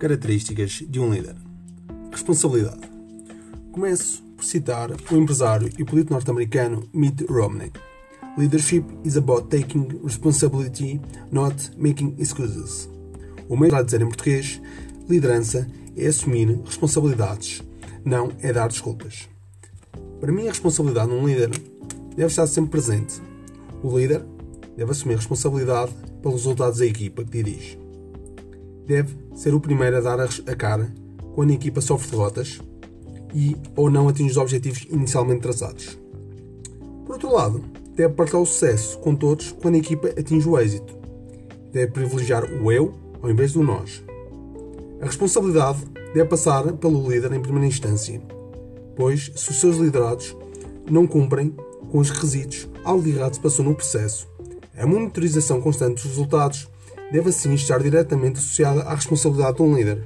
Características de um líder. Responsabilidade. Começo por citar o empresário e político norte-americano Mitt Romney. Leadership is about taking responsibility, not making excuses. O meio para dizer em português, liderança é assumir responsabilidades, não é dar desculpas. Para mim, a responsabilidade num líder deve estar sempre presente. O líder deve assumir responsabilidade pelos resultados da equipa que dirige deve ser o primeiro a dar a cara quando a equipa sofre derrotas e ou não atinge os objetivos inicialmente traçados. Por outro lado, deve partilhar o sucesso com todos quando a equipa atinge o êxito. Deve privilegiar o eu ao invés do nós. A responsabilidade deve passar pelo líder em primeira instância, pois se os seus liderados não cumprem com os requisitos, algo de errado se passou no processo. A monitorização constante dos resultados deve assim estar diretamente associada à responsabilidade de um líder.